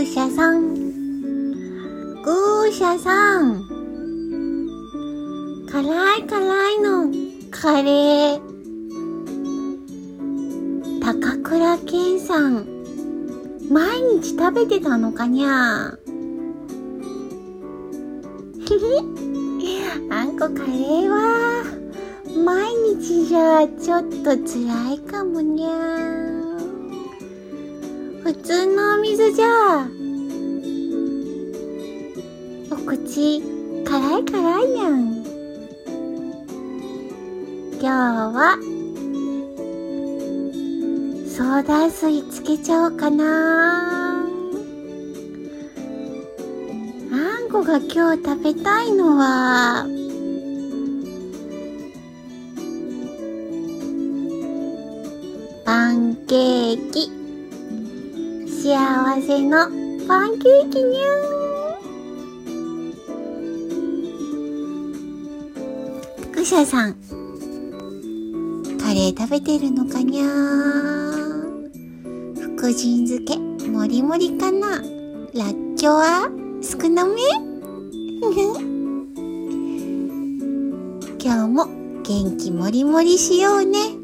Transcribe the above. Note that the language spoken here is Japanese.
ーシャさん。グーシャさん。辛い辛いのカレー。高倉健さん。毎日食べてたのかにゃひひ。あんこカレーは、毎日じゃちょっと辛いかもにゃ普通のお水じゃ、お口、辛い辛いやん。今日は、ソーダ水つけちゃおうかな。あんこが今日食べたいのは、パンケーキ。幸せのパンケーキにゃー。クシャさん。カレー食べてるのかにゃー。福神漬け、もりもりかな。らっきょうは少なめ？今日も元気もりもりしようね。